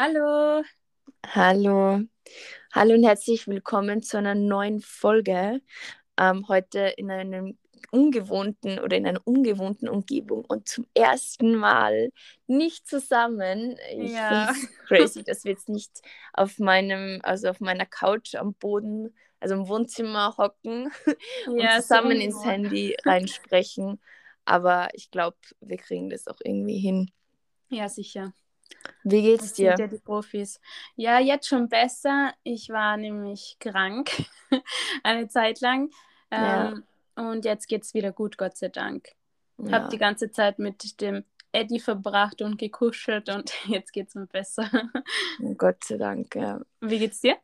Hallo. Hallo. Hallo und herzlich willkommen zu einer neuen Folge. Ähm, heute in einem ungewohnten oder in einer ungewohnten Umgebung und zum ersten Mal nicht zusammen. Ich Ja. finde es crazy, dass wir jetzt nicht auf meinem, also auf meiner Couch am Boden, also im Wohnzimmer hocken und Ja, so zusammen ins ungewohnt. Handy reinsprechen. Aber ich glaube, wir kriegen das auch irgendwie hin. Ja, sicher. Wie geht's dir? ja die Profis. Ja, jetzt schon besser. Ich war nämlich krank eine Zeit lang. Ja. Ähm, und jetzt geht's wieder gut, Gott sei Dank. Ja. Hab die ganze Zeit mit dem Eddie verbracht und gekuschelt und jetzt geht's mir besser. Gott sei Dank, ja. Wie geht's dir?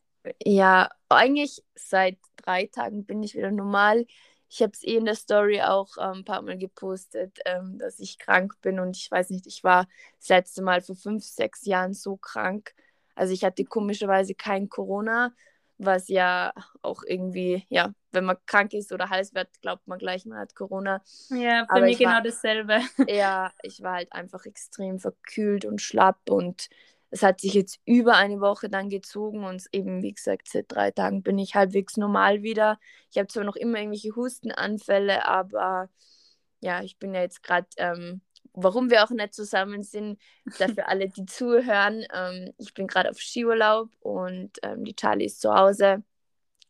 Ja, eigentlich seit drei Tagen bin ich wieder normal. Ich habe es eh in der Story auch ähm, ein paar Mal gepostet, ähm, dass ich krank bin und ich weiß nicht, ich war das letzte Mal vor fünf, sechs Jahren so krank. Also ich hatte komischerweise kein Corona, was ja auch irgendwie, ja, wenn man krank ist oder heiß wird, glaubt man gleich, man hat Corona. Ja, bei Aber mir ich war- genau dasselbe. Ja, ich war halt einfach extrem verkühlt und schlapp und es hat sich jetzt über eine Woche dann gezogen und eben, wie gesagt, seit drei Tagen bin ich halbwegs normal wieder. Ich habe zwar noch immer irgendwelche Hustenanfälle, aber ja, ich bin ja jetzt gerade, ähm, warum wir auch nicht zusammen sind, dafür alle, die zuhören. Ähm, ich bin gerade auf Skiurlaub und ähm, die Charlie ist zu Hause.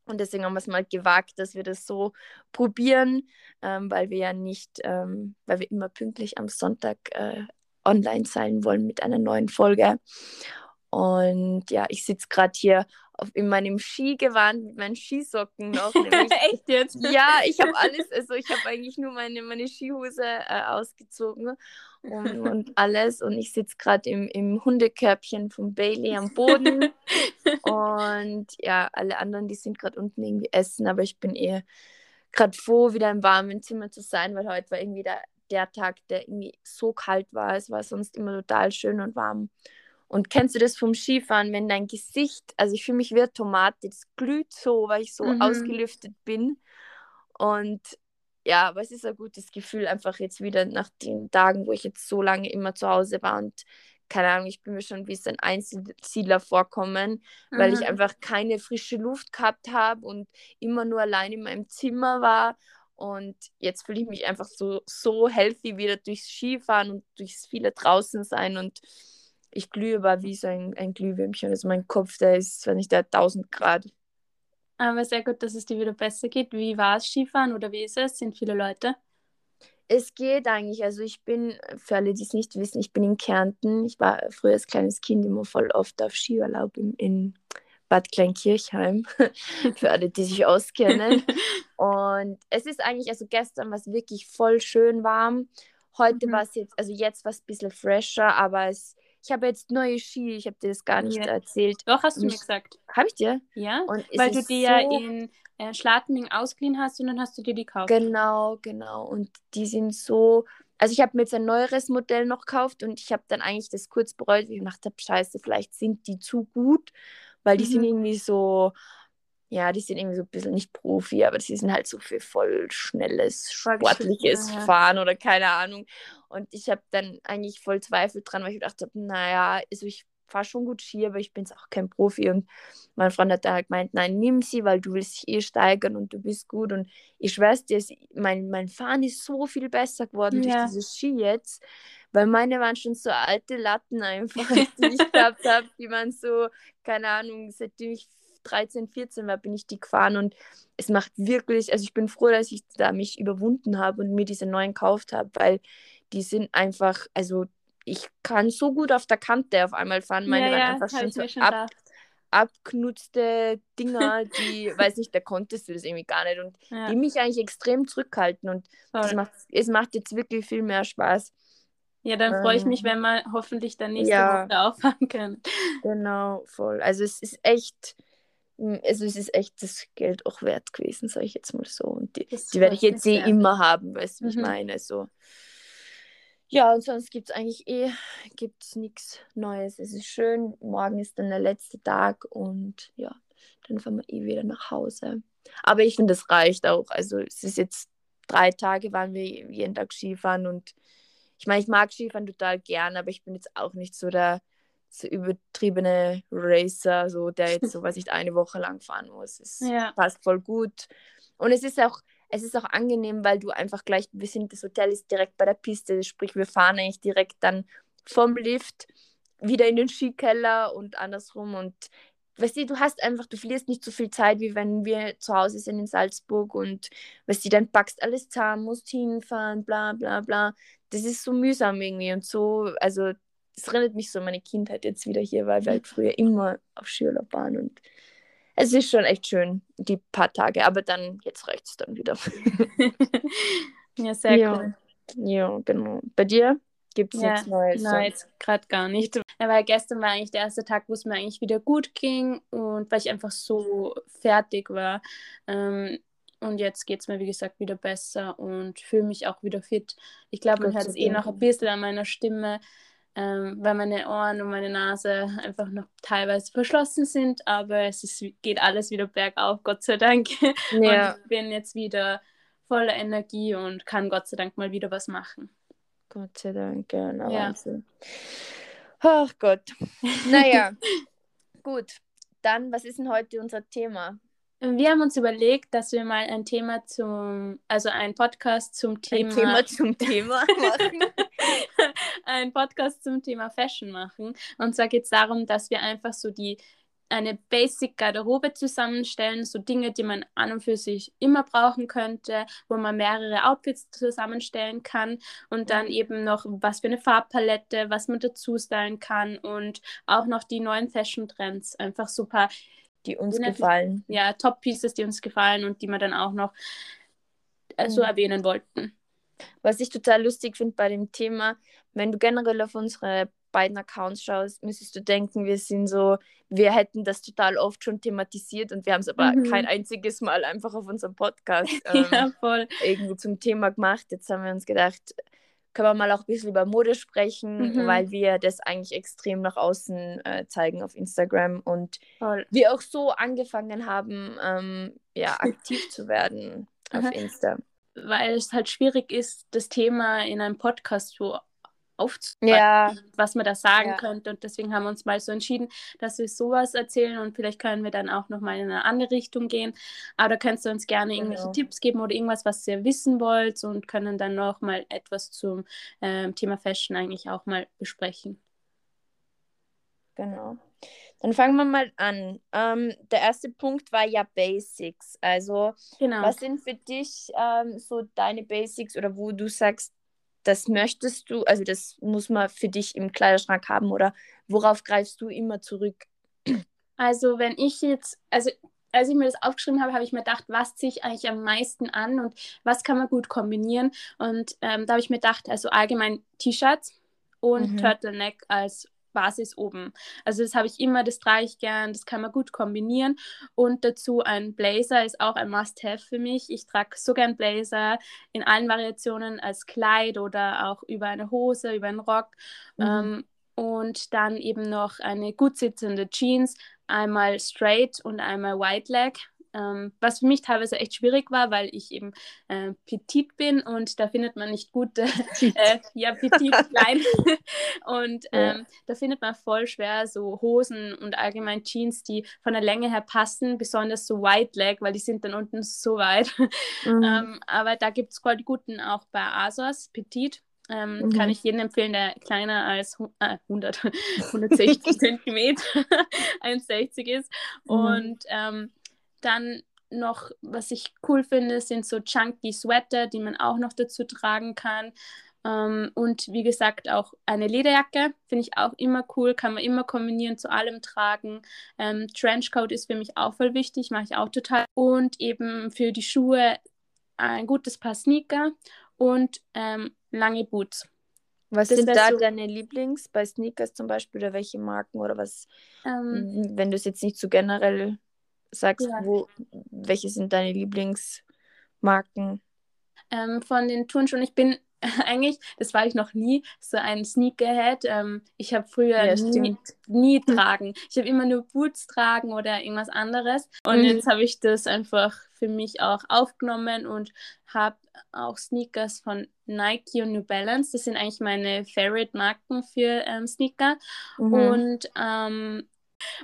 Und deswegen haben wir es mal gewagt, dass wir das so probieren, ähm, weil wir ja nicht, ähm, weil wir immer pünktlich am Sonntag äh, online sein wollen mit einer neuen Folge. Und ja, ich sitze gerade hier auf, in meinem Skigewand mit meinen Skisocken noch. nämlich Echt jetzt? ja, ich habe alles, also ich habe eigentlich nur meine, meine Skihose äh, ausgezogen und, und alles. Und ich sitze gerade im, im Hundekörbchen von Bailey am Boden. und ja, alle anderen, die sind gerade unten irgendwie essen, aber ich bin eher gerade froh, wieder im warmen Zimmer zu sein, weil heute war irgendwie der, der Tag, der irgendwie so kalt war. Es war sonst immer total schön und warm. Und kennst du das vom Skifahren, wenn dein Gesicht, also ich fühle mich wie eine Tomate, das glüht so, weil ich so Mhm. ausgelüftet bin. Und ja, aber es ist ein gutes Gefühl, einfach jetzt wieder nach den Tagen, wo ich jetzt so lange immer zu Hause war und keine Ahnung, ich bin mir schon wie ein Einzelsiedler vorkommen, weil ich Mhm. einfach keine frische Luft gehabt habe und immer nur allein in meinem Zimmer war. Und jetzt fühle ich mich einfach so, so healthy wieder durchs Skifahren und durchs viele draußen sein und ich glühe aber wie so ein, ein Glühwürmchen. Also mein Kopf, der ist, wenn ich der 1000 Grad. Aber sehr gut, dass es dir wieder besser geht. Wie war es Skifahren oder wie ist es? Sind viele Leute? Es geht eigentlich. Also ich bin, für alle, die es nicht wissen, ich bin in Kärnten. Ich war früher als kleines Kind immer voll oft auf Skiurlaub in, in Bad Kleinkirchheim. für alle, die sich auskennen. Und es ist eigentlich, also gestern war es wirklich voll schön warm. Heute Mhm. war es jetzt, also jetzt war es ein bisschen fresher, aber es, ich habe jetzt neue Ski, ich habe dir das gar nicht Ja. erzählt. Doch, hast du mir gesagt. Habe ich dir? Ja? Und Weil du die ja so- in äh, Schladming ausgeliehen hast und dann hast du dir die gekauft. Genau, genau. Und die sind so. Also ich habe mir jetzt ein neueres Modell noch gekauft und ich habe dann eigentlich das kurz bereut, weil ich gedacht habe, scheiße, vielleicht sind die zu gut, weil die sind Mhm. irgendwie so, ja, die sind irgendwie so ein bisschen nicht Profi, aber die sind halt so für voll schnelles, sportliches ja. Fahren oder keine Ahnung. Und ich habe dann eigentlich voll Zweifel dran, weil ich gedacht habe, naja, also ich fahre schon gut Ski, aber ich bin auch kein Profi. Und mein Freund hat da halt gemeint, nein, nimm sie, weil du willst dich eh steigern und du bist gut. Und ich schwör's dir, mein, mein Fahren ist so viel besser geworden Ja. durch dieses Ski jetzt. Weil meine waren schon so alte Latten einfach, die ich gehabt habe. Die waren so, keine Ahnung, seitdem ich 13, 14 war, bin ich die gefahren. Und es macht wirklich, also ich bin froh, dass ich da mich überwunden habe und mir diese neuen gekauft habe, weil die sind einfach, also ich kann so gut auf der Kante auf einmal fahren. Meine ja, waren ja, einfach schon so schon ab, abknutzte Dinger, die, weiß nicht, da konntest du das irgendwie gar nicht. Und Ja, die mich eigentlich extrem zurückhalten. Und macht, es macht jetzt wirklich viel mehr Spaß. Ja dann freue ich mich, ähm, wenn wir hoffentlich dann nächste ja. Woche auffahren können. Genau, voll. Also es ist echt, mm, also es ist echt das Geld auch wert gewesen, sage ich jetzt mal so. Und die, die werde ich jetzt eh sehr. immer haben, weißt du, wie ich Mhm. meine. So. Ja, und sonst gibt es eigentlich eh gibt's nichts Neues. Es ist schön. Morgen ist dann der letzte Tag und ja, dann fahren wir eh wieder nach Hause. Aber ich finde, das reicht auch. Also es ist jetzt drei Tage, waren wir jeden Tag Skifahren und ich meine, ich mag Skifahren total gern, aber ich bin jetzt auch nicht so der so übertriebene Racer, so der jetzt so, weiß ich, eine Woche lang fahren muss. Es Ja. passt voll gut. Und es ist auch, es ist auch angenehm, weil du einfach gleich, wir sind, das Hotel ist direkt bei der Piste, sprich, wir fahren eigentlich direkt dann vom Lift wieder in den Skikeller und andersrum. Und weißt du, du hast einfach, du verlierst nicht so viel Zeit, wie wenn wir zu Hause sind in Salzburg und weißt du, dann packst alles zusammen, musst hinfahren, bla bla bla. Das ist so mühsam irgendwie und so, also es erinnert mich so an meine Kindheit jetzt wieder hier, weil wir halt früher immer auf Skiurlaub waren und es ist schon echt schön, die paar Tage, aber dann, jetzt reicht es dann wieder. ja, sehr Ja. cool. ja, genau. Bei dir gibt es Ja, nichts Neues? Nein, jetzt gerade gar nicht. Ja, weil gestern war eigentlich der erste Tag, wo es mir eigentlich wieder gut ging und weil ich einfach so fertig war. Ähm, und jetzt geht es mir, wie gesagt, wieder besser und fühle mich auch wieder fit. Ich glaube, man hört es eh noch ein bisschen an meiner Stimme, ähm, weil meine Ohren und meine Nase einfach noch teilweise verschlossen sind, aber es ist, geht alles wieder bergauf, Gott sei Dank. Ja, Und ich bin jetzt wieder voller Energie und kann Gott sei Dank mal wieder was machen. Gott sei Dank, na, Ja. Wahnsinn. Ach Gott. Naja, gut. Dann, was ist denn heute unser Thema? Wir haben uns überlegt, dass wir mal ein Thema zum, also ein Podcast zum Thema, Ein Thema zum Thema machen. ein Podcast zum Thema Fashion machen. Und zwar geht es darum, dass wir einfach so die eine Basic Garderobe zusammenstellen, so Dinge, die man an und für sich immer brauchen könnte, wo man mehrere Outfits zusammenstellen kann und dann eben noch was für eine Farbpalette, was man dazu stylen kann und auch noch die neuen Fashion Trends, einfach paar Die uns gefallen. ja, Top-Pieces, die uns gefallen und die wir dann auch noch äh, so Mhm. erwähnen wollten. Was ich total lustig finde bei dem Thema, wenn du generell auf unsere beiden Accounts schaust, müsstest du denken, wir sind so, wir hätten das total oft schon thematisiert und wir haben es aber Mhm. kein einziges Mal einfach auf unserem Podcast ähm, ja, voll. irgendwie zum Thema gemacht. Jetzt haben wir uns gedacht, können wir mal auch ein bisschen über Mode sprechen, Mhm. weil wir das eigentlich extrem nach außen äh, zeigen auf Instagram und voll. wir auch so angefangen haben, ähm, ja, aktiv zu werden auf Aha. Insta. Weil es halt schwierig ist, das Thema in einem Podcast so aufzunehmen, Ja, was man da sagen Ja. könnte. Und deswegen haben wir uns mal so entschieden, dass wir sowas erzählen und vielleicht können wir dann auch nochmal in eine andere Richtung gehen. Aber da könnt ihr uns gerne irgendwelche Genau. Tipps geben oder irgendwas, was ihr wissen wollt und können dann nochmal etwas zum ähm, Thema Fashion eigentlich auch mal besprechen. Genau. Dann fangen wir mal an. Ähm, der erste Punkt war ja Basics. Also, Genau. was sind für dich ähm, so deine Basics oder wo du sagst, das möchtest du, also das muss man für dich im Kleiderschrank haben oder worauf greifst du immer zurück? Also wenn ich jetzt, also als ich mir das aufgeschrieben habe, habe ich mir gedacht, was ziehe ich eigentlich am meisten an und was kann man gut kombinieren. Und ähm, da habe ich mir gedacht, also allgemein T-Shirts und Mhm. Turtleneck als Basis oben. Also das habe ich immer, das trage ich gern, das kann man gut kombinieren. Und dazu ein Blazer ist auch ein Must-Have für mich. Ich trage so gern Blazer in allen Variationen als Kleid oder auch über eine Hose, über einen Rock. Mhm. Ähm, und dann eben noch eine gut sitzende Jeans, einmal straight und einmal white leg. Ähm, was für mich teilweise echt schwierig war, weil ich eben äh, petit bin und da findet man nicht gute, äh, ja, petit, klein. und Ja. ähm, da findet man voll schwer so Hosen und allgemein Jeans, die von der Länge her passen, besonders so white leg, weil die sind dann unten so weit. Mhm. Ähm, aber da gibt es voll die guten auch bei ASOS, Petit. Ähm, Mhm. Kann ich jedem empfehlen, der kleiner als äh, 100, 160 Zentimeter, 1,60 ist. Mhm. Und ähm, dann noch, was ich cool finde, sind so chunky Sweater, die man auch noch dazu tragen kann. Ähm, und wie gesagt, auch eine Lederjacke finde ich auch immer cool, kann man immer kombinieren, zu allem tragen. Ähm, Trenchcoat ist für mich auch voll wichtig, mache ich auch total. Und eben für die Schuhe ein gutes Paar Sneaker und ähm, lange Boots. was das sind da so- deine Lieblings bei Sneakers zum Beispiel oder welche Marken oder was, Ähm, wenn du es jetzt nicht so generell sagst, Ja. wo, welche sind deine Lieblingsmarken? ähm, von den Turnschuhen, ich bin eigentlich, das war ich noch nie, so ein Sneakerhead. Ähm, ich habe früher Ja, nie, nie tragen. Ich habe immer nur Boots tragen oder irgendwas anderes. Und Mhm. jetzt habe ich das einfach für mich auch aufgenommen und habe auch Sneakers von Nike und New Balance. Das sind eigentlich meine Favorite-Marken für ähm, Sneaker. Mhm. Und, ähm,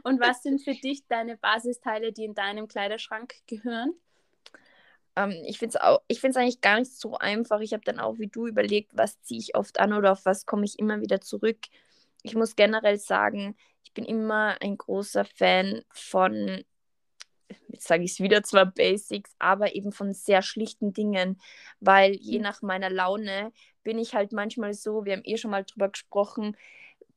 und was sind für dich deine Basisteile, die in deinem Kleiderschrank gehören? Ähm, ich finde es eigentlich gar nicht so einfach. Ich habe dann auch wie du überlegt, was ziehe ich oft an oder auf was komme ich immer wieder zurück. Ich muss generell sagen, ich bin immer ein großer Fan von, jetzt sage ich es wieder, zwar Basics, aber eben von sehr schlichten Dingen, weil je mhm. nach meiner Laune bin ich halt manchmal so, wir haben eh schon mal drüber gesprochen,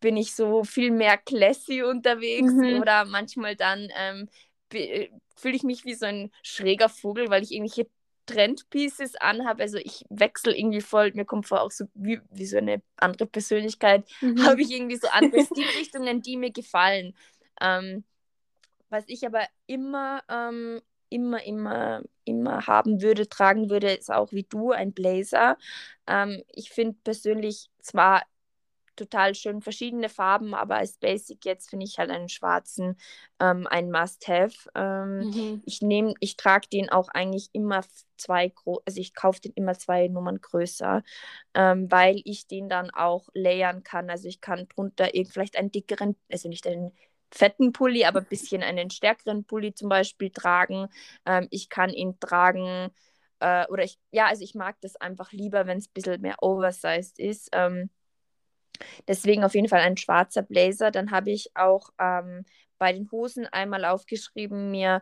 bin ich so viel mehr classy unterwegs mhm. oder manchmal dann ähm, fühle ich mich wie so ein schräger Vogel, weil ich irgendwelche Trendpieces anhabe. Also ich wechsle irgendwie voll, mir kommt vor auch so wie, wie so eine andere Persönlichkeit, mhm. habe ich irgendwie so andere Stilrichtungen, die mir gefallen. Ähm, was ich aber immer, ähm, immer, immer, immer haben würde, tragen würde, ist auch wie du ein Blazer. Ähm, ich finde persönlich zwar total schön verschiedene Farben, aber als Basic jetzt finde ich halt einen schwarzen ähm, ein Must-Have. Ähm, mhm. Ich nehme, ich trage den auch eigentlich immer zwei, also ich kaufe den immer zwei Nummern größer, ähm, weil ich den dann auch layern kann. Also ich kann drunter vielleicht einen dickeren, also nicht einen fetten Pulli, aber ein bisschen einen stärkeren Pulli zum Beispiel tragen. Ähm, ich kann ihn tragen, äh, oder ich, ja, also ich mag das einfach lieber, wenn es ein bisschen mehr oversized ist. Ähm, Deswegen auf jeden Fall ein schwarzer Blazer. Dann habe ich auch ähm, bei den Hosen einmal aufgeschrieben, mir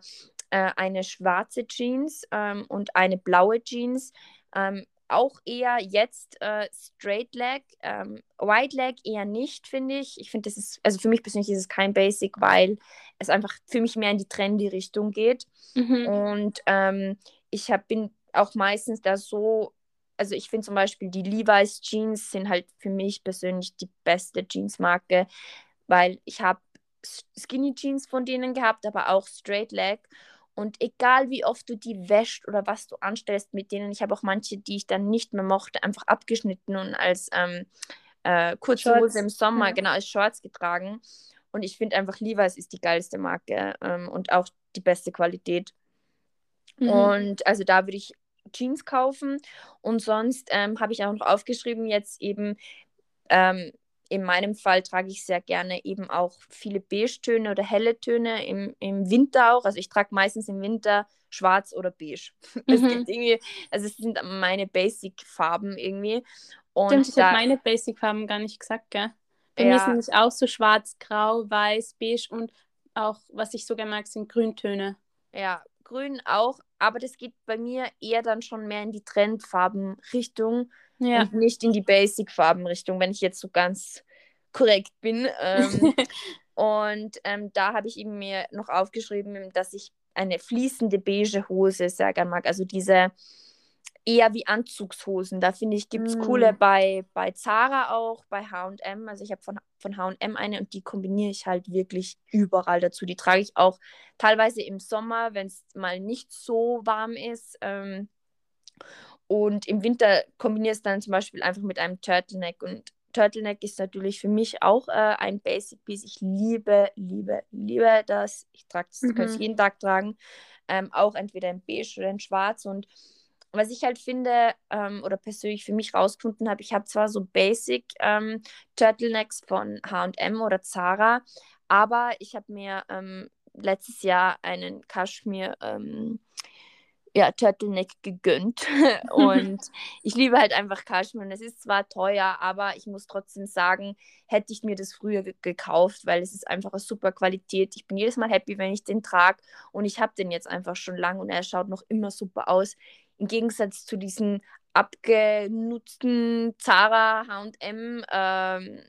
äh, eine schwarze Jeans ähm, und eine blaue Jeans. Ähm, auch eher jetzt äh, Straight Leg, ähm, White Leg eher nicht, finde ich. Ich finde, das ist, also für mich persönlich ist es kein Basic, weil es einfach für mich mehr in die trendy Richtung geht. Mhm. Und ähm, ich hab, bin auch meistens da so also ich finde zum Beispiel die Levi's Jeans sind halt für mich persönlich die beste Jeansmarke, weil ich habe Skinny Jeans von denen gehabt, aber auch Straight Leg. Und egal wie oft du die wäscht oder was du anstellst mit denen, ich habe auch manche, die ich dann nicht mehr mochte, einfach abgeschnitten und als ähm, äh, kurze. Hose im Sommer, ja. genau, als Shorts getragen. Und ich finde einfach, Levi's ist die geilste Marke ähm, und auch die beste Qualität. Mhm. Und also da würde ich Jeans kaufen. Und sonst ähm, habe ich auch noch aufgeschrieben, jetzt eben ähm, in meinem Fall trage ich sehr gerne eben auch viele Beige-Töne oder helle Töne im, im Winter auch. Also ich trage meistens im Winter schwarz oder beige. Es mhm. gibt irgendwie, also es sind meine Basic-Farben irgendwie. Und Stimmt, ich habe meine Basic-Farben gar nicht gesagt, gell? Bei ja. mir sind es auch so schwarz, grau, weiß, beige und auch, was ich sogar mag, sind Grüntöne. Ja, grün auch, aber das geht bei mir eher dann schon mehr in die Trendfarbenrichtung ja. und nicht in die Basic-Farbenrichtung, wenn ich jetzt so ganz korrekt bin. Ähm, und ähm, da habe ich eben mir noch aufgeschrieben, dass ich eine fließende beige Hose sehr gerne mag. Also diese eher wie Anzugshosen. Da finde ich, gibt es mm. coole bei, bei Zara auch, bei HM. Also ich habe von, von HM eine und die kombiniere ich halt wirklich überall dazu. Die trage ich auch teilweise im Sommer, wenn es mal nicht so warm ist. Ähm, und im Winter kombiniere ich es dann zum Beispiel einfach mit einem Turtleneck. Und Turtleneck ist natürlich für mich auch äh, ein Basic Piece. Ich liebe, liebe, liebe das. Ich trage das, mhm. kann ich jeden Tag tragen. Ähm, auch entweder in beige oder in schwarz. Und was ich halt finde ähm, oder persönlich für mich rausgefunden habe, ich habe zwar so Basic ähm, Turtlenecks von HM oder Zara, aber ich habe mir ähm, letztes Jahr einen Kaschmir ähm, ja, Turtleneck gegönnt. und ich liebe halt einfach Kaschmir. Und es ist zwar teuer, aber ich muss trotzdem sagen, hätte ich mir das früher gekauft, weil es ist einfach eine super Qualität. Ich bin jedes Mal happy, wenn ich den trage. Und ich habe den jetzt einfach schon lang und er schaut noch immer super aus. Im Gegensatz zu diesen abgenutzten Zara, HM, ähm,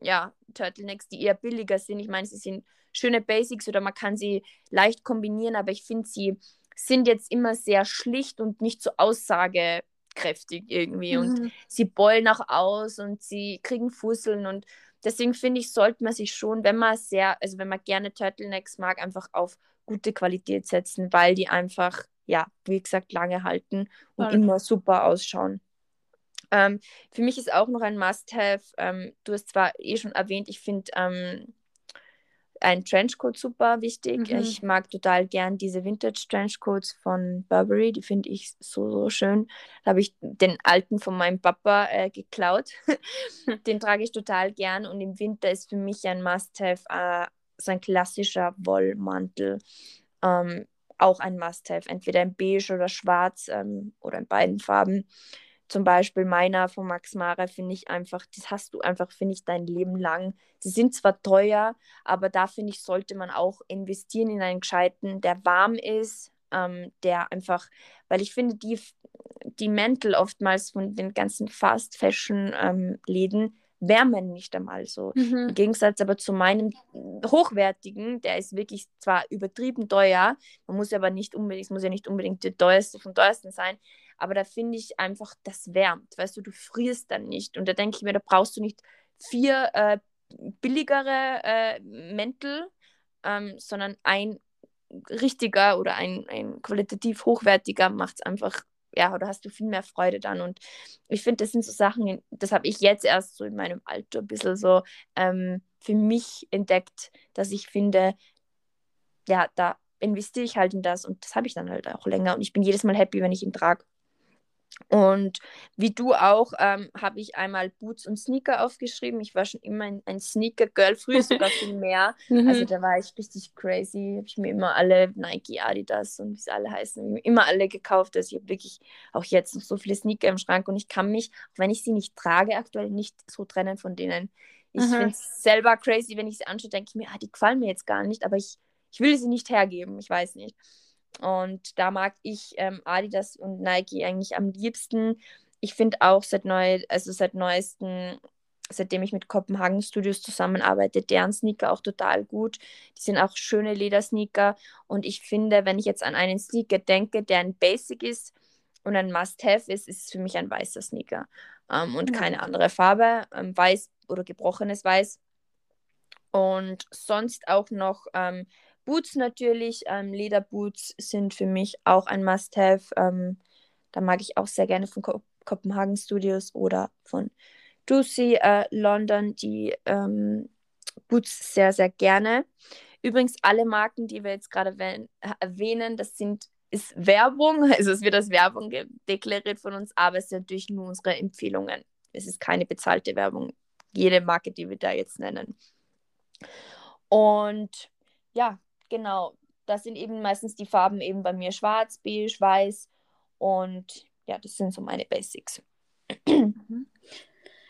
ja, Turtlenecks, die eher billiger sind. Ich meine, sie sind schöne Basics oder man kann sie leicht kombinieren, aber ich finde, sie sind jetzt immer sehr schlicht und nicht so aussagekräftig irgendwie. Mhm. Und sie beulen auch aus und sie kriegen Fusseln und deswegen finde ich, sollte man sich schon, wenn man sehr, also wenn man gerne Turtlenecks mag, einfach auf gute Qualität setzen, weil die einfach ja, wie gesagt, lange halten und ja. immer super ausschauen. Ähm, für mich ist auch noch ein Must-Have, ähm, du hast zwar eh schon erwähnt, ich finde ähm, ein Trenchcoat super wichtig. Mhm. Ich mag total gern diese Vintage Trenchcoats von Burberry, die finde ich so, so schön. Da habe ich den alten von meinem Papa äh, geklaut. den trage ich total gern und im Winter ist für mich ein Must-Have äh, so ein klassischer Wollmantel. Ähm, auch ein Must-Have, entweder in beige oder schwarz ähm, oder in beiden Farben zum Beispiel meiner von Max Mara finde ich einfach, das hast du einfach, finde ich, dein Leben lang. Sie sind zwar teuer, aber da finde ich, sollte man auch investieren in einen gescheiten, der warm ist, ähm, der einfach, weil ich finde, die, die Mäntel oftmals von den ganzen Fast-Fashion-Läden ähm, wärmen nicht einmal so. Mhm. Im Gegensatz aber zu meinem hochwertigen, der ist wirklich zwar übertrieben teuer, man muss aber nicht unbedingt, es muss ja nicht unbedingt der teuerste vom teuersten sein, aber da finde ich einfach, das wärmt. Weißt du, du frierst dann nicht. Und da denke ich mir, da brauchst du nicht vier äh, billigere äh, Mäntel, ähm, sondern ein richtiger oder ein, ein qualitativ hochwertiger macht es einfach, ja, oder hast du viel mehr Freude dann. Und ich finde, das sind so Sachen, das habe ich jetzt erst so in meinem Alter ein bisschen so ähm, für mich entdeckt, dass ich finde, ja, da investiere ich halt in das und das habe ich dann halt auch länger und ich bin jedes Mal happy, wenn ich ihn trage. Und wie du auch, ähm, habe ich einmal Boots und Sneaker aufgeschrieben. Ich war schon immer ein, ein Sneaker-Girl, früher sogar viel mehr. Mhm. Also da war ich richtig crazy. Habe ich mir immer alle Nike, Adidas und wie sie alle heißen, immer alle gekauft. Also ich habe wirklich auch jetzt noch so viele Sneaker im Schrank und ich kann mich, auch wenn ich sie nicht trage, aktuell nicht so trennen von denen. Ich mhm. finde es selber crazy, wenn ich sie anschaue, denke ich mir, ah, die gefallen mir jetzt gar nicht, aber ich, ich will sie nicht hergeben. Ich weiß nicht. Und da mag ich ähm, Adidas und Nike eigentlich am liebsten. Ich finde auch seit neu, also seit neuesten, seitdem ich mit Kopenhagen Studios zusammenarbeite, deren Sneaker auch total gut. Die sind auch schöne Ledersneaker. Und ich finde, wenn ich jetzt an einen Sneaker denke, der ein Basic ist und ein Must-Have ist, ist es für mich ein weißer Sneaker. Ähm, und ja. keine andere Farbe. Ähm, weiß oder gebrochenes Weiß. Und sonst auch noch ähm, Boots natürlich, ähm, Lederboots sind für mich auch ein Must-Have. Ähm, da mag ich auch sehr gerne von Ko Kopenhagen Studios oder von Juicy äh, London die ähm, Boots sehr, sehr gerne. Übrigens, alle Marken, die wir jetzt gerade erwähnen, das sind, ist Werbung, also es wird als Werbung deklariert von uns, aber es sind natürlich nur unsere Empfehlungen. Es ist keine bezahlte Werbung, jede Marke, die wir da jetzt nennen. Und ja, genau, das sind eben meistens die Farben eben bei mir schwarz, beige, weiß und ja, das sind so meine Basics. Mhm.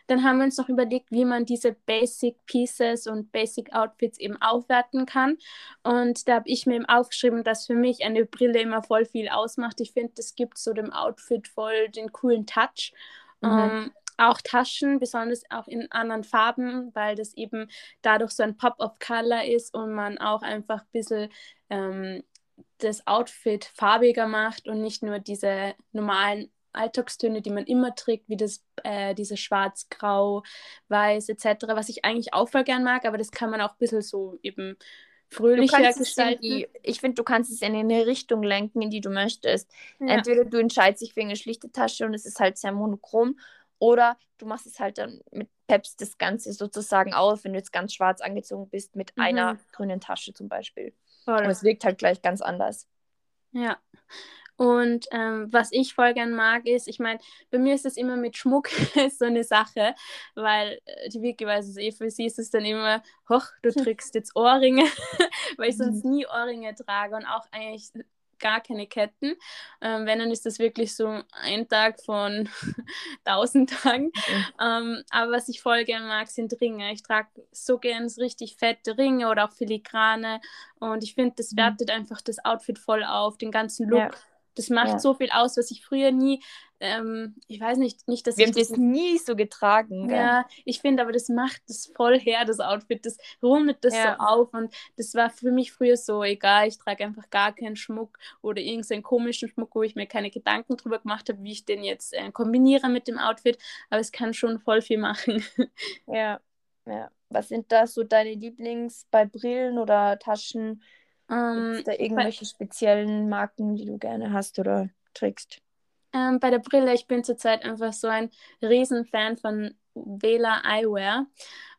Dann haben wir uns noch überlegt, wie man diese Basic Pieces und Basic Outfits eben aufwerten kann. Und da habe ich mir eben aufgeschrieben, dass für mich eine Brille immer voll viel ausmacht. Ich finde, das gibt so dem Outfit voll den coolen Touch. Mhm. Um, ähm, auch Taschen, besonders auch in anderen Farben, weil das eben dadurch so ein Pop of Color ist und man auch einfach ein bisschen ähm, das Outfit farbiger macht und nicht nur diese normalen Alltagstöne, die man immer trägt, wie das, äh, diese Schwarz, Grau, Weiß etc., was ich eigentlich auch voll gern mag, aber das kann man auch ein bisschen so eben fröhlicher gestalten. Die, ich finde, du kannst es in eine Richtung lenken, in die du möchtest. Ja. Entweder du entscheidest dich für eine schlichte Tasche und es ist halt sehr monochrom oder du machst es halt dann mit Peps das Ganze sozusagen auf, wenn du jetzt ganz schwarz angezogen bist, mit mhm. einer grünen Tasche zum Beispiel. Voll. Und es wirkt halt gleich ganz anders. Ja. Und ähm, was ich voll gern mag, ist, ich meine, bei mir ist es immer mit Schmuck so eine Sache, weil äh, die Vicky weiß es eh, für sie ist es dann immer, hoch, du trägst jetzt Ohrringe, weil ich sonst mhm. nie Ohrringe trage und auch eigentlich gar keine Ketten. Ähm, wenn, dann ist das wirklich so ein Tag von tausend Tagen. Mhm. Ähm, aber was ich voll gerne mag, sind Ringe. Ich trage so gern richtig fette Ringe oder auch Filigrane. Und ich finde, das mhm. wertet einfach das Outfit voll auf, den ganzen Look. Ja. Das macht ja. so viel aus, was ich früher nie, ähm, ich weiß nicht, nicht, dass Wir ich haben das nie so getragen. Gell? Ja, ich finde, aber das macht das voll her, das Outfit, das rundet das ja. so auf und das war für mich früher so, egal, ich trage einfach gar keinen Schmuck oder irgendeinen komischen Schmuck, wo ich mir keine Gedanken drüber gemacht habe, wie ich den jetzt äh, kombiniere mit dem Outfit, aber es kann schon voll viel machen. ja, ja. Was sind da so deine Lieblings bei Brillen oder Taschen? Ähm, Gibt da irgendwelche speziellen Marken, die du gerne hast oder trägst? Ähm, bei der Brille, ich bin zurzeit einfach so ein Riesenfan von Vela Eyewear.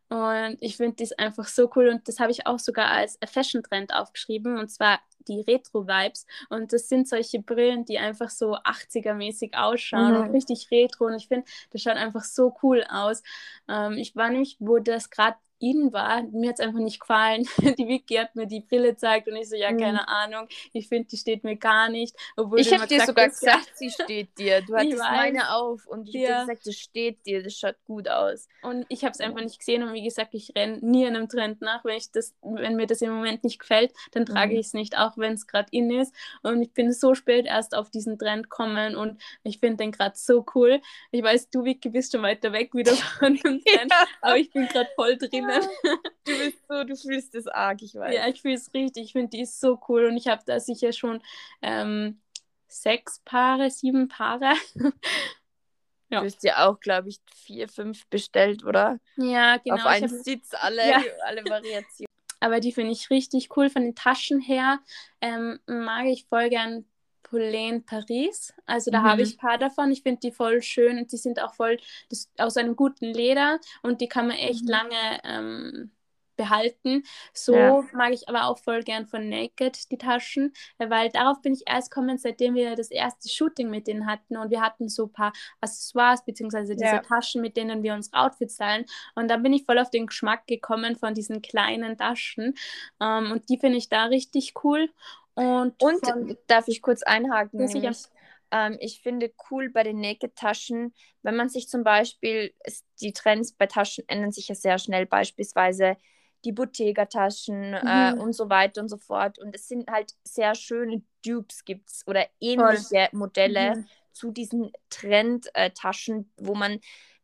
Und ich finde das einfach so cool und das habe ich auch sogar als Fashion-Trend aufgeschrieben und zwar die Retro-Vibes. Und das sind solche Brillen, die einfach so 80er-mäßig ausschauen mhm. und richtig retro. Und ich finde, das schaut einfach so cool aus. Ähm, ich war nämlich, wo das gerade in war. Mir hat es einfach nicht gefallen. Die Vicky hat mir die Brille gezeigt und ich so, ja, mhm. keine Ahnung. Ich finde, die steht mir gar nicht. Obwohl ich habe dir sogar gesagt, sie steht dir. Du hattest meine auf und ich ja. habe gesagt, das steht dir, das schaut gut aus. Und ich habe es einfach nicht gesehen und wie gesagt, ich renne nie einem Trend nach. Wenn, ich das, wenn mir das im Moment nicht gefällt, dann trage mhm. ich es nicht, auch wenn es gerade in ist. Und ich bin so spät erst auf diesen Trend kommen und ich finde den gerade so cool. Ich weiß, du, Vicky, bist schon weiter weg wieder von dem Trend, ja. aber ich bin gerade voll drin du bist so, du fühlst es arg, ich weiß. Ja, ich fühle es richtig. Ich finde, die ist so cool und ich habe da sicher schon ähm, sechs Paare, sieben Paare. ja. Du hast ja auch, glaube ich, vier, fünf bestellt, oder? Ja, genau. Auf einen hab... Sitz, alle, ja. alle Variationen. Aber die finde ich richtig cool. Von den Taschen her ähm, mag ich voll gern Pauline Paris. Also da mhm. habe ich ein paar davon. Ich finde die voll schön und die sind auch voll das, aus einem guten Leder und die kann man echt mhm. lange ähm, behalten. So ja. mag ich aber auch voll gern von Naked die Taschen, weil darauf bin ich erst gekommen, seitdem wir das erste Shooting mit denen hatten und wir hatten so ein paar Accessoires beziehungsweise diese ja. Taschen, mit denen wir unsere Outfits teilen und dann bin ich voll auf den Geschmack gekommen von diesen kleinen Taschen ähm, und die finde ich da richtig cool und, und von, darf ich kurz einhaken? Nämlich, ähm, ich finde cool bei den Naked-Taschen, wenn man sich zum Beispiel, die Trends bei Taschen ändern sich ja sehr schnell, beispielsweise die Bottega-Taschen äh, mhm. äh, und so weiter und so fort. Und es sind halt sehr schöne Dupes gibt's oder ähnliche Voll. Modelle mhm. zu diesen Trend-Taschen, wo man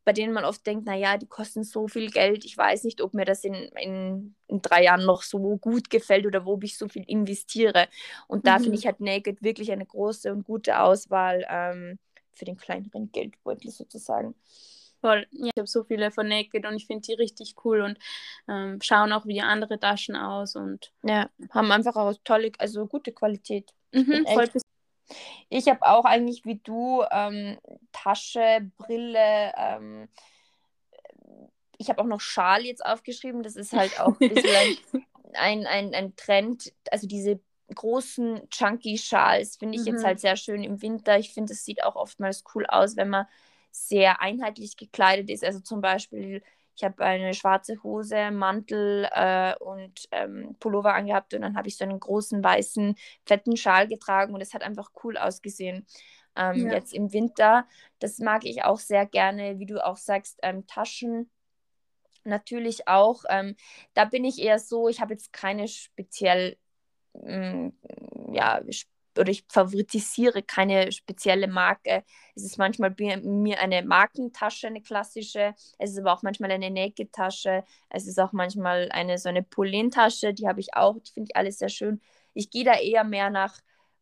bei denen man oft denkt, naja, die kosten so viel Geld, ich weiß nicht, ob mir das in, in, in drei Jahren noch so gut gefällt oder wo ich so viel investiere. Und da mhm. finde ich halt Naked wirklich eine große und gute Auswahl ähm, für den kleineren Geldbeutel sozusagen. Voll. Ja, ich habe so viele von Naked und ich finde die richtig cool und ähm, schauen auch wie andere Taschen aus und ja, haben einfach auch tolle, also gute Qualität. Mhm, voll ich habe auch eigentlich wie du ähm, Tasche, Brille, ähm, ich habe auch noch Schal jetzt aufgeschrieben. Das ist halt auch ein bisschen ein, ein, ein Trend. Also diese großen chunky Schals finde ich mhm. jetzt halt sehr schön im Winter. Ich finde, es sieht auch oftmals cool aus, wenn man sehr einheitlich gekleidet ist. Also zum Beispiel ich habe eine schwarze Hose, Mantel äh, und ähm, Pullover angehabt und dann habe ich so einen großen weißen, fetten Schal getragen und es hat einfach cool ausgesehen. Ähm, ja. Jetzt im Winter, das mag ich auch sehr gerne, wie du auch sagst, ähm, Taschen natürlich auch. Ähm, da bin ich eher so, ich habe jetzt keine speziell mm, ja, oder ich favoritisiere keine spezielle Marke. Es ist manchmal bei mir eine Markentasche, eine klassische. Es ist aber auch manchmal eine Naked-Tasche. Es ist auch manchmal eine so eine Pauline-Tasche, die habe ich auch. Die finde ich alles sehr schön. Ich gehe da eher mehr nach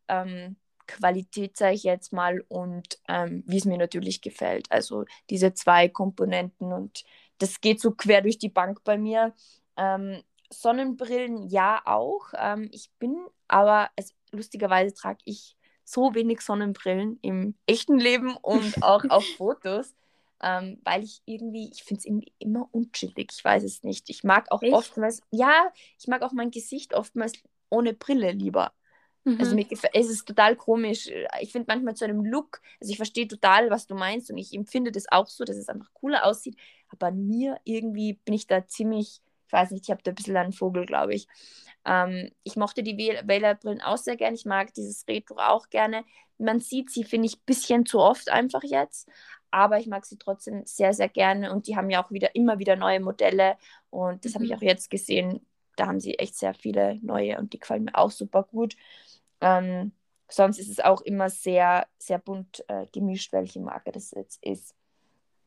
ähm, Qualität, sage ich jetzt mal, und ähm, wie es mir natürlich gefällt. Also diese zwei Komponenten und das geht so quer durch die Bank bei mir. Ähm, Sonnenbrillen ja auch. Ähm, ich bin aber, also lustigerweise trage ich so wenig Sonnenbrillen im echten Leben und auch auf Fotos, ähm, weil ich irgendwie, ich finde es irgendwie immer unchillig. Ich weiß es nicht. Ich mag auch Echt? oftmals, ja, ich mag auch mein Gesicht oftmals ohne Brille lieber. Also mhm. Also mir es ist total komisch. Ich finde manchmal zu einem Look, also ich verstehe total, was du meinst und ich empfinde das auch so, dass es einfach cooler aussieht. Aber mir irgendwie bin ich da ziemlich, ich weiß nicht, ich habe da ein bisschen einen Vogel, glaube ich. Ähm, ich mochte die Wählerbrillen auch sehr gerne. Ich mag dieses Retro auch gerne. Man sieht sie, finde ich, ein bisschen zu oft einfach jetzt. Aber ich mag sie trotzdem sehr, sehr gerne. Und die haben ja auch wieder immer wieder neue Modelle. Und das mhm. habe ich auch jetzt gesehen. Da haben sie echt sehr viele neue und die gefallen mir auch super gut. Ähm, sonst ist es auch immer sehr, sehr bunt äh, gemischt, welche Marke das jetzt ist.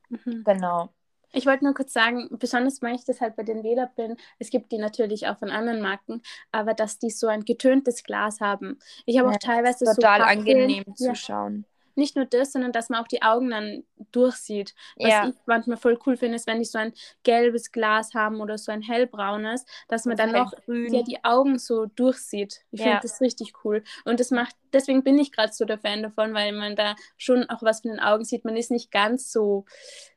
Mhm. Genau. Ich wollte nur kurz sagen, besonders mache ich das halt bei den Lederbrillen. Es gibt die natürlich auch von anderen Marken, aber dass die so ein getöntes Glas haben. Ich habe ja, auch teilweise total so angenehm ja. zu schauen. Nicht nur das, sondern dass man auch die Augen dann durchsieht. Was ja. ich manchmal voll cool finde, ist, wenn die so ein gelbes Glas haben oder so ein hellbraunes, dass man dann noch ja, die Augen so durchsieht. Ich finde das richtig cool. Und das macht, deswegen bin ich gerade so der Fan davon, weil man da schon auch was von den Augen sieht. Man ist nicht ganz so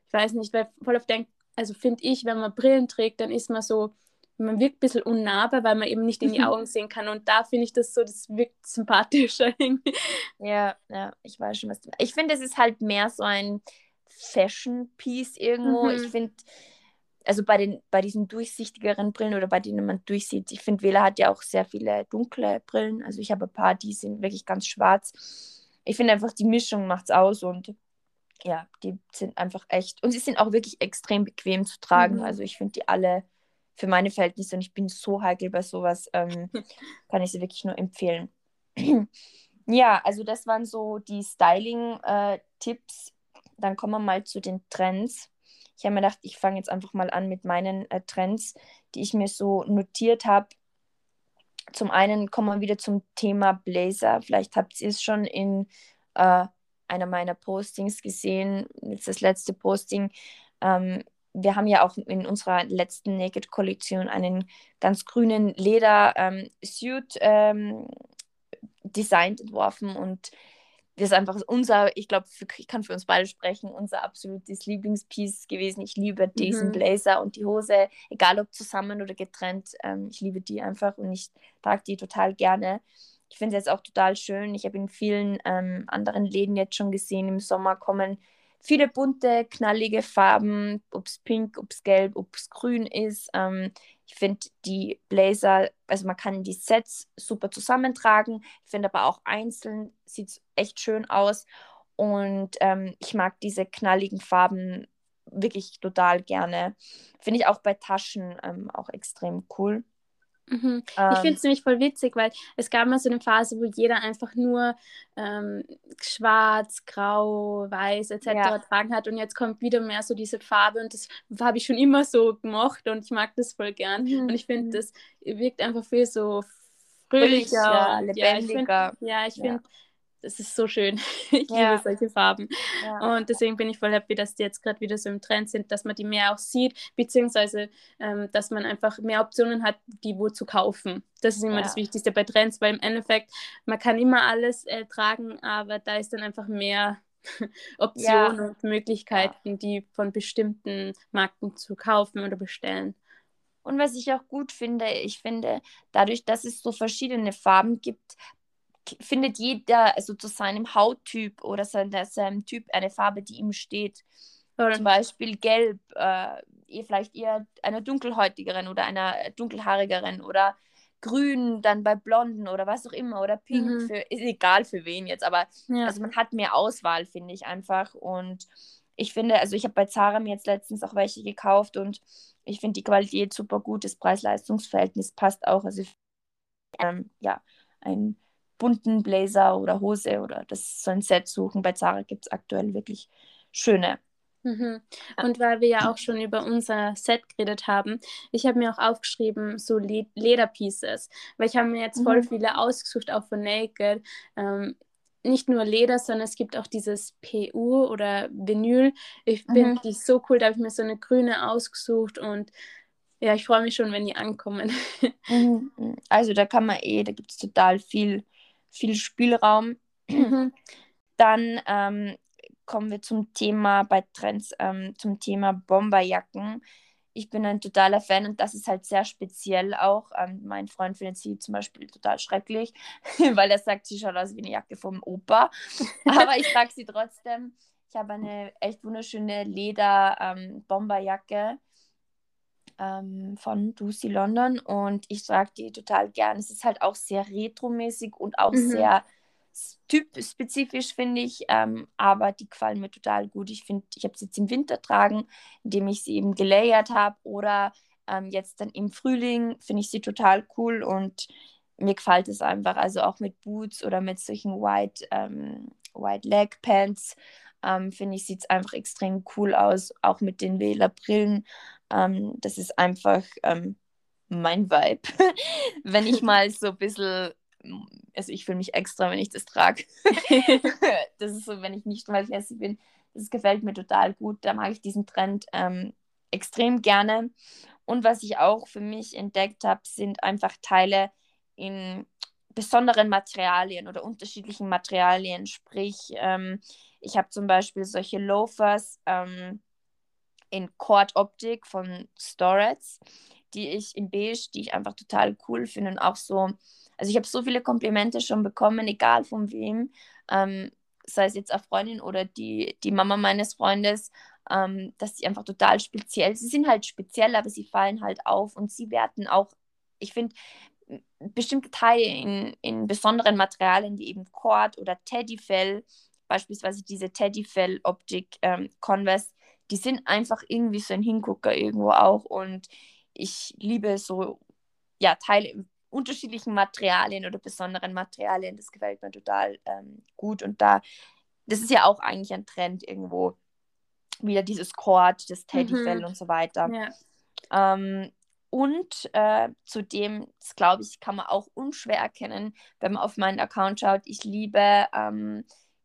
ich weiß nicht, weil voll oft denk, also finde ich, wenn man Brillen trägt, dann ist man so, man wirkt ein bisschen unnahbar, weil man eben nicht in die Augen sehen kann. Und da finde ich das so, das wirkt sympathischer. Ja, ja, ich weiß schon, was du Ich finde, es ist halt mehr so ein Fashion-Piece irgendwo. Mhm. Ich finde, also bei, den, bei diesen durchsichtigeren Brillen oder bei denen man durchsieht, ich finde, Wähler hat ja auch sehr viele dunkle Brillen. Also ich habe ein paar, die sind wirklich ganz schwarz. Ich finde einfach, die Mischung macht es aus und ja, die sind einfach echt. Und sie sind auch wirklich extrem bequem zu tragen. Mhm. Also ich finde die alle für meine Verhältnisse, und ich bin so heikel bei sowas, ähm, kann ich sie wirklich nur empfehlen. ja, also das waren so die Styling-Tipps. Äh, Dann kommen wir mal zu den Trends. Ich habe mir gedacht, ich fange jetzt einfach mal an mit meinen äh, Trends, die ich mir so notiert habe. Zum einen kommen wir wieder zum Thema Blazer. Vielleicht habt ihr es schon in äh, einer meiner Postings gesehen, jetzt das letzte Posting. Ähm, wir haben ja auch in unserer letzten Naked-Kollektion einen ganz grünen Leder-Suit ähm, designt, entworfen und das ist einfach unser, ich glaube, ich kann für uns beide sprechen, unser absolutes Lieblingspiece gewesen. Ich liebe diesen mhm. Blazer und die Hose, egal ob zusammen oder getrennt. Ähm, ich liebe die einfach und ich trage die total gerne. Ich finde es jetzt auch total schön. Ich habe in vielen ähm, anderen Läden jetzt schon gesehen, im Sommer kommen viele bunte, knallige Farben, ob es pink, ob es gelb, ob es grün ist. Ähm, ich finde die Blazer, also man kann die Sets super zusammentragen. Ich finde aber auch einzeln sieht es echt schön aus. Und ähm, ich mag diese knalligen Farben wirklich total gerne. Finde ich auch bei Taschen ähm, auch extrem cool. Mhm. Ähm, ich finde es nämlich voll witzig, weil es gab mal so eine Phase, wo jeder einfach nur ähm, schwarz, grau, weiß etc. Ja. tragen hat und jetzt kommt wieder mehr so diese Farbe und das habe ich schon immer so gemocht und ich mag das voll gern mhm. und ich finde, mhm. das wirkt einfach viel so fröhlicher, lebendiger. Ja, ich finde, ja, es ist so schön. Ich ja. liebe solche Farben. Ja. Und deswegen bin ich voll happy, dass die jetzt gerade wieder so im Trend sind, dass man die mehr auch sieht, beziehungsweise ähm, dass man einfach mehr Optionen hat, die wo zu kaufen. Das ist immer ja. das Wichtigste bei Trends, weil im Endeffekt, man kann immer alles äh, tragen, aber da ist dann einfach mehr Optionen und Möglichkeiten, die von bestimmten Marken zu kaufen oder bestellen. Und was ich auch gut finde, ich finde, dadurch, dass es so verschiedene Farben gibt, findet jeder also zu seinem Hauttyp oder seinem, seinem Typ eine Farbe, die ihm steht. Oder Zum Beispiel gelb, äh, ihr vielleicht eher einer dunkelhäutigeren oder einer dunkelhaarigeren oder grün dann bei blonden oder was auch immer oder pink mhm. für ist egal für wen jetzt, aber ja. also man hat mehr Auswahl, finde ich einfach und ich finde, also ich habe bei Zara mir jetzt letztens auch welche gekauft und ich finde die Qualität super gut, das Preis-Leistungs-Verhältnis passt auch, also ähm, ja, ein bunten Blazer oder Hose oder das so ein Set suchen. Bei Zara gibt es aktuell wirklich schöne. Mhm. Und weil wir ja auch schon über unser Set geredet haben, ich habe mir auch aufgeschrieben, so Le Lederpieces, weil ich habe mir jetzt voll mhm. viele ausgesucht, auch von Naked. Ähm, nicht nur Leder, sondern es gibt auch dieses PU oder Vinyl. Ich finde mhm. die so cool, da habe ich mir so eine grüne ausgesucht und ja, ich freue mich schon, wenn die ankommen. Mhm. Also da kann man eh, da gibt es total viel viel Spielraum. Mhm. Dann ähm, kommen wir zum Thema bei Trends, ähm, zum Thema Bomberjacken. Ich bin ein totaler Fan und das ist halt sehr speziell auch. Ähm, mein Freund findet sie zum Beispiel total schrecklich, weil er sagt, sie schaut aus wie eine Jacke vom Opa. Aber ich trage sie trotzdem. Ich habe eine echt wunderschöne Leder-Bomberjacke ähm, von Lucy London und ich trage die total gern. Es ist halt auch sehr retromäßig und auch mhm. sehr typspezifisch, finde ich, ähm, aber die gefallen mir total gut. Ich finde, ich habe sie jetzt im Winter tragen, indem ich sie eben gelayert habe oder ähm, jetzt dann im Frühling finde ich sie total cool und mir gefällt es einfach. Also auch mit Boots oder mit solchen White, ähm, White Leg Pants ähm, finde ich, sieht es einfach extrem cool aus, auch mit den Wählerbrillen. Ähm, das ist einfach ähm, mein Vibe. wenn ich mal so ein bisschen, also ich fühle mich extra, wenn ich das trage. das ist so, wenn ich nicht mal lässig bin. Das gefällt mir total gut. Da mag ich diesen Trend ähm, extrem gerne. Und was ich auch für mich entdeckt habe, sind einfach Teile in besonderen Materialien oder unterschiedlichen Materialien. Sprich, ähm, ich habe zum Beispiel solche Loafers, ähm, in Cord Optik von Storets, die ich in Beige, die ich einfach total cool finde und auch so, also ich habe so viele Komplimente schon bekommen, egal von wem, ähm, sei es jetzt eine Freundin oder die, die Mama meines Freundes, ähm, dass sie einfach total speziell, sie sind halt speziell, aber sie fallen halt auf und sie werten auch, ich finde, bestimmte Teile in, in besonderen Materialien, wie eben Cord oder Teddyfell, beispielsweise diese Teddyfell-Optik ähm, Converse, die sind einfach irgendwie so ein Hingucker irgendwo auch und ich liebe so ja, Teile in unterschiedlichen Materialien oder besonderen Materialien. Das gefällt mir total ähm, gut und da, das ist ja auch eigentlich ein Trend irgendwo. Wieder dieses Cord, das Teddyfell mhm. und so weiter. Ja. Ähm, und äh, zudem, das glaube ich, kann man auch unschwer erkennen, wenn man auf meinen Account schaut. Ich liebe ähm,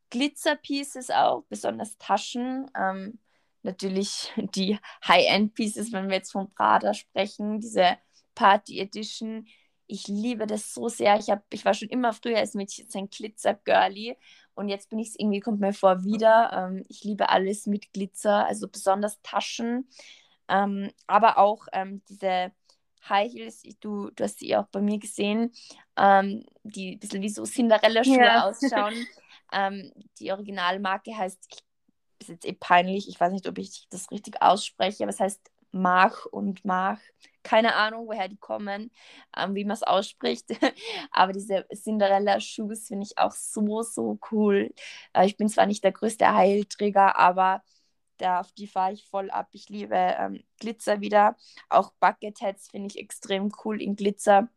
Glitzer-Pieces auch, besonders Taschen. Ähm, natürlich die High-End-Pieces, wenn wir jetzt von Prada sprechen, diese Party Edition. Ich liebe das so sehr. Ich, hab, ich war schon immer früher als Mädchen ein Glitzer-Girlie und jetzt bin ich es irgendwie, kommt mir vor, wieder. Ähm, ich liebe alles mit Glitzer, also besonders Taschen, ähm, aber auch ähm, diese High Heels, du, du hast sie auch bei mir gesehen, ähm, die ein bisschen wie so Cinderella-Schuhe ja. ausschauen. Ähm, die Originalmarke heißt, ich ist jetzt eh peinlich, ich weiß nicht, ob ich das richtig ausspreche, aber es heißt Mach und Mach. Keine Ahnung, woher die kommen, ähm, wie man es ausspricht. aber diese Cinderella-Shoes finde ich auch so, so cool. Äh, ich bin zwar nicht der größte Heilträger, aber da, auf die fahre ich voll ab. Ich liebe ähm, Glitzer wieder. Auch Bucket Hats finde ich extrem cool in Glitzer.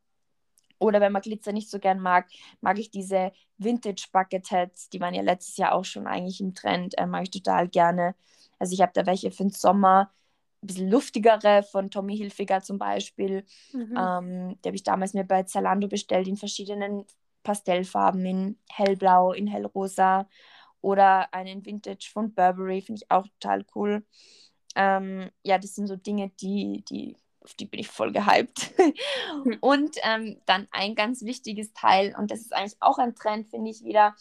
Oder wenn man Glitzer nicht so gern mag, mag ich diese Vintage Bucket Hats, die waren ja letztes Jahr auch schon eigentlich im Trend, äh, mag ich total gerne. Also ich habe da welche für den Sommer, ein bisschen luftigere von Tommy Hilfiger zum Beispiel. Mhm. Ähm, die habe ich damals mir bei Zalando bestellt in verschiedenen Pastellfarben, in hellblau, in hellrosa oder einen Vintage von Burberry, finde ich auch total cool. Ähm, ja, das sind so Dinge, die, die auf die bin ich voll gehypt. Hm. und ähm, dann ein ganz wichtiges Teil, und das ist eigentlich auch ein Trend, finde ich wieder,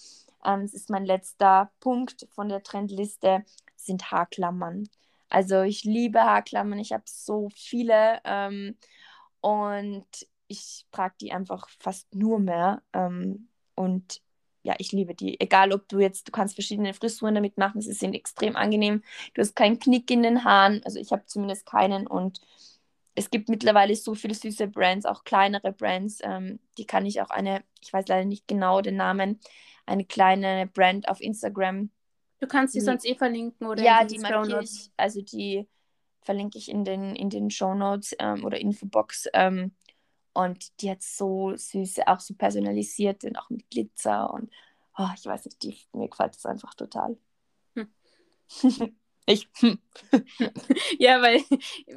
ähm, das ist mein letzter Punkt von der Trendliste, sind Haarklammern. Also ich liebe Haarklammern, ich habe so viele ähm, und ich trage die einfach fast nur mehr. Ähm, und ja, ich liebe die. Egal, ob du jetzt, du kannst verschiedene Frisuren damit machen, sie sind extrem angenehm. Du hast keinen Knick in den Haaren, also ich habe zumindest keinen und es gibt mittlerweile so viele süße Brands, auch kleinere Brands. Ähm, die kann ich auch eine, ich weiß leider nicht genau den Namen, eine kleine Brand auf Instagram. Du kannst sie sonst eh verlinken oder Ja, die markiere ich, also die verlinke ich in den, in den Show Notes ähm, oder Infobox. Ähm, und die hat so süße, auch so personalisiert und auch mit Glitzer und oh, ich weiß nicht, die, mir gefällt das einfach total. Hm. Ich. ja, weil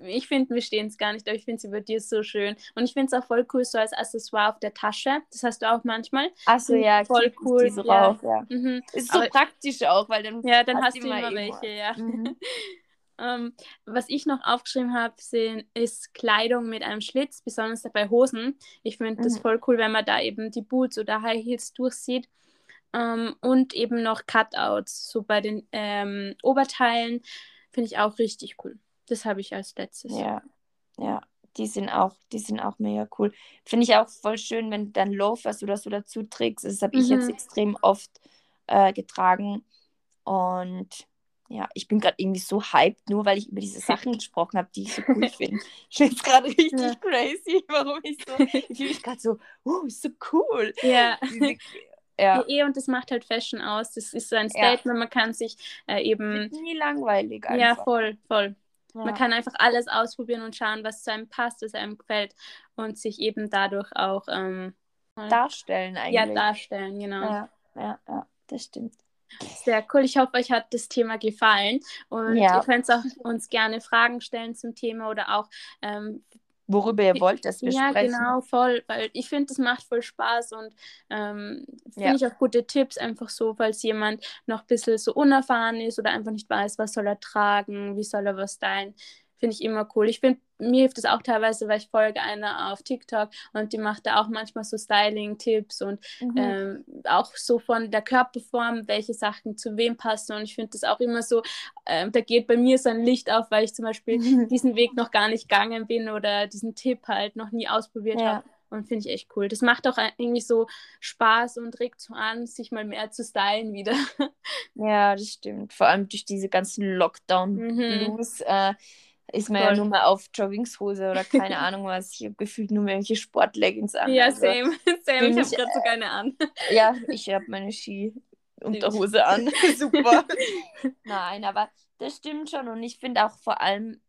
ich finde, wir stehen es gar nicht, aber ich finde sie bei dir so schön. Und ich finde es auch voll cool, so als Accessoire auf der Tasche. Das hast du auch manchmal. Achso, ja, voll cool. So ja. Rauf, ja. Mhm. Ist so aber, praktisch auch, weil dann. Ja, dann hast, du immer, immer welche, ja. Mhm. um, ähm, was ich noch aufgeschrieben habe, ist Kleidung mit einem Schlitz, besonders bei Hosen. Ich finde mhm. das voll cool, wenn man da eben die Boots oder High Heels durchsieht. Ähm, und eben noch Cutouts, so bei den ähm, Oberteilen. Finde ich auch richtig cool. Das habe ich als letztes. Ja, ja. Die sind auch, die sind auch mega cool. Finde ich auch voll schön, wenn du dann Loafers oder so dazu trägst. Das habe ich jetzt mhm. extrem oft äh, getragen. Und ja, ich bin gerade irgendwie so hyped, nur weil ich über diese Sachen gesprochen habe, die ich so cool finde. Ich finde es gerade richtig ja. crazy, warum ich so, ich fühle mich gerade so, oh, ist so cool. Ja. Diese, ja. Eh, und das macht halt Fashion aus. Das ist so ein Statement, ja. man kann sich äh, eben. Nie langweilig einfach. Ja, voll, voll. Ja. Man kann einfach alles ausprobieren und schauen, was zu einem passt, was einem gefällt und sich eben dadurch auch ähm, darstellen eigentlich. Ja, darstellen, genau. Ja, ja, ja das stimmt. Sehr cool. Ich hoffe, euch hat das Thema gefallen. Und ja. ihr könnt auch uns gerne Fragen stellen zum Thema oder auch ähm, worüber ihr wollt, dass wir ja, sprechen. Ja, genau, voll, weil ich finde, das macht voll Spaß und ähm, finde ja. ich auch gute Tipps, einfach so, falls jemand noch ein bisschen so unerfahren ist oder einfach nicht weiß, was soll er tragen, wie soll er was stylen, finde ich immer cool. Ich finde, mir hilft es auch teilweise, weil ich folge einer auf TikTok und die macht da auch manchmal so Styling-Tipps und mhm. ähm, auch so von der Körperform, welche Sachen zu wem passen. Und ich finde das auch immer so, äh, da geht bei mir so ein Licht auf, weil ich zum Beispiel mhm. diesen Weg noch gar nicht gegangen bin oder diesen Tipp halt noch nie ausprobiert ja. habe. Und finde ich echt cool. Das macht auch irgendwie so Spaß und regt so an, sich mal mehr zu stylen wieder. Ja, das stimmt. Vor allem durch diese ganzen Lockdown-Blues. Mhm. Äh, ist man Voll. ja nur mal auf Joggingshose oder keine Ahnung was. Ich habe gefühlt nur irgendwelche Sportleggings an. Ja, also, same. same. Ich habe gerade so keine an. Ja, ich habe meine Ski-Unterhose an. Super. Nein, aber das stimmt schon. Und ich finde auch vor allem,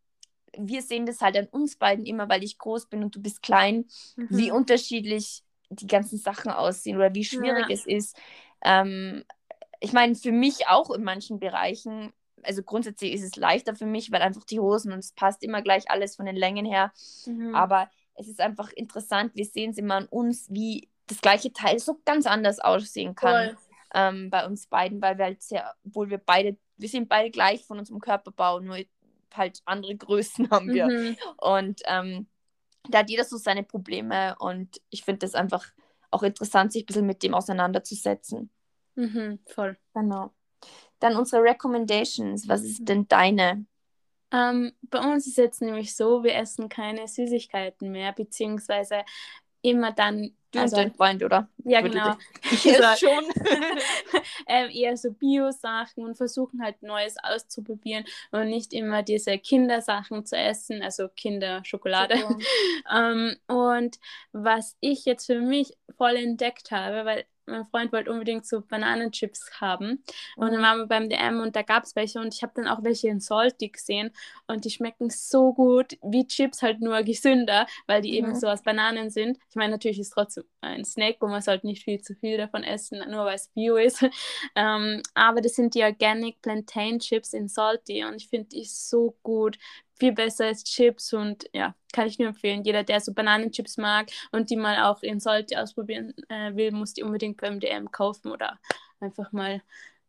wir sehen das halt an uns beiden immer, weil ich groß bin und du bist klein, mhm. wie unterschiedlich die ganzen Sachen aussehen oder wie schwierig ja. es ist. Ähm, ich meine, für mich auch in manchen Bereichen also grundsätzlich ist es leichter für mich, weil einfach die Hosen und es passt immer gleich alles von den Längen her. Mhm. Aber es ist einfach interessant, wir sehen es immer an uns, wie das gleiche Teil so ganz anders aussehen kann ähm, bei uns beiden, weil wir halt sehr, obwohl wir beide, wir sind beide gleich von unserem Körperbau, nur halt andere Größen haben wir. Mhm. Und ähm, da hat jeder so seine Probleme und ich finde das einfach auch interessant, sich ein bisschen mit dem auseinanderzusetzen. Mhm, voll. Genau. Dann unsere Recommendations. Was ist denn deine? Ähm, bei uns ist jetzt nämlich so, wir essen keine Süßigkeiten mehr, beziehungsweise immer dann. Du also, und dein Freund, oder? Ja, genau. Ich esse schon. ähm, eher so Bio-Sachen und versuchen halt Neues auszuprobieren und nicht immer diese Kindersachen zu essen, also Kinderschokolade. ähm, und was ich jetzt für mich voll entdeckt habe, weil mein Freund wollte unbedingt so Bananenchips haben. Und dann mhm. waren wir beim DM und da gab es welche und ich habe dann auch welche in Salty gesehen und die schmecken so gut wie Chips, halt nur gesünder, weil die mhm. eben so aus Bananen sind. Ich meine, natürlich ist es trotzdem ein Snack und man sollte nicht viel zu viel davon essen, nur weil es Bio ist. ähm, aber das sind die Organic Plantain Chips in Salty und ich finde die so gut viel besser als Chips und ja, kann ich nur empfehlen. Jeder, der so Bananenchips mag und die mal auch in Salty ausprobieren äh, will, muss die unbedingt beim DM kaufen oder einfach mal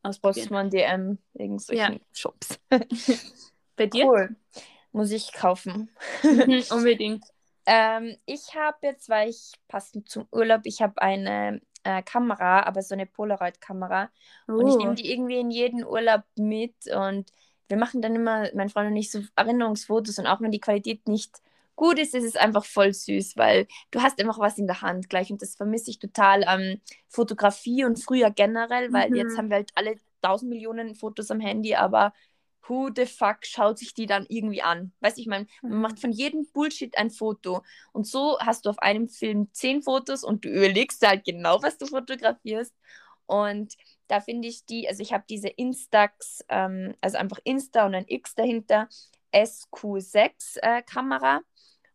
ausprobieren. Postmann DM, irgendwelchen ja. Shops. Bei dir? Cool. Muss ich kaufen. Mhm, unbedingt. ähm, ich habe jetzt, weil ich passend zum Urlaub, ich habe eine äh, Kamera, aber so eine Polaroid-Kamera. Uh. Und ich nehme oh. die irgendwie in jeden Urlaub mit und wir machen dann immer, mein Freund und ich, so Erinnerungsfotos und auch wenn die Qualität nicht gut ist, ist es einfach voll süß, weil du hast einfach was in der Hand gleich und das vermisse ich total an ähm, Fotografie und früher generell, weil mhm. jetzt haben wir halt alle tausend Millionen Fotos am Handy, aber who the fuck schaut sich die dann irgendwie an? Weißt du, ich meine, man mhm. macht von jedem Bullshit ein Foto und so hast du auf einem Film zehn Fotos und du überlegst halt genau, was du fotografierst und da finde ich die, also ich habe diese Instax, ähm, also einfach Insta und ein X dahinter, SQ6-Kamera. Äh,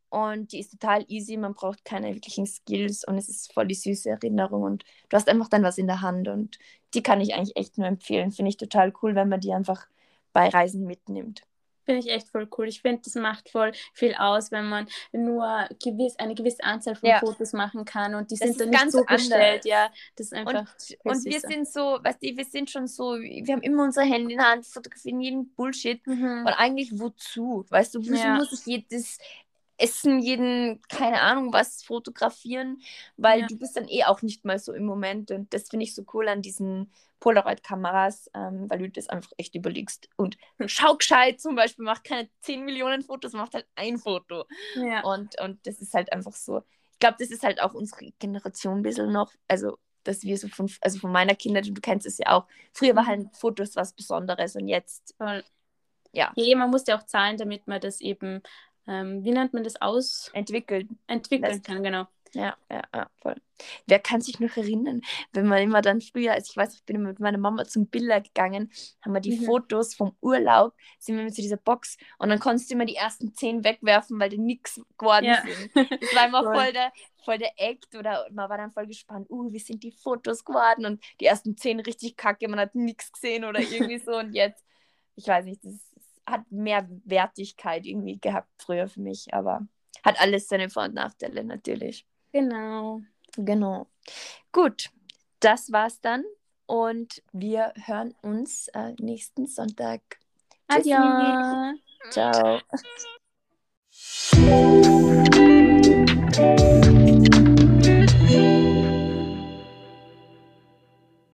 und die ist total easy, man braucht keine wirklichen Skills und es ist voll die süße Erinnerung und du hast einfach dann was in der Hand und die kann ich eigentlich echt nur empfehlen. Finde ich total cool, wenn man die einfach bei Reisen mitnimmt. Finde ich echt voll cool. Ich finde, das macht voll viel aus, wenn man nur gewiss, eine gewisse Anzahl von ja. Fotos machen kann und die das sind dann nicht so gestellt. Ja, das ist einfach. Und, und wir sind so, weißt du, wir sind schon so, wir haben immer unser Handy in der Hand, fotografieren jeden Bullshit. Mhm. Und eigentlich wozu? Weißt du, wozu ja. muss ich jedes Essen, jeden, keine Ahnung was, fotografieren, weil ja. du bist dann eh auch nicht mal so im Moment. Und das finde ich so cool an diesen Polaroid-Kameras, ähm, weil du das einfach echt überlegst. Und schau gescheit zum Beispiel, macht keine 10 Millionen Fotos, macht halt ein Foto. Ja. Und, und das ist halt einfach so. Ich glaube, das ist halt auch unsere Generation ein bisschen noch. Also, dass wir so von, also von meiner Kindheit, du kennst es ja auch, früher war mhm. halt Fotos was Besonderes und jetzt. Voll. Ja. ja, man muss ja auch zahlen, damit man das eben ähm, wie nennt man das aus? Entwickeln. Entwickeln kann, genau. Ja, ja, ja, voll. Wer kann sich noch erinnern, wenn man immer dann früher, also ich weiß, ich bin immer mit meiner Mama zum Biller gegangen, haben wir die mhm. Fotos vom Urlaub, sind wir mit zu dieser Box und dann konntest du immer die ersten zehn wegwerfen, weil die nix geworden ja. sind. Das war immer voll der, voll der Act oder man war dann voll gespannt, uh, wie sind die Fotos geworden und die ersten zehn richtig kacke, man hat nichts gesehen oder irgendwie so und jetzt, ich weiß nicht, das ist hat mehr Wertigkeit irgendwie gehabt früher für mich, aber hat alles seine Vor- und Nachteile natürlich. Genau. Genau. Gut, das war's dann und wir hören uns äh, nächsten Sonntag. Adios. Ciao.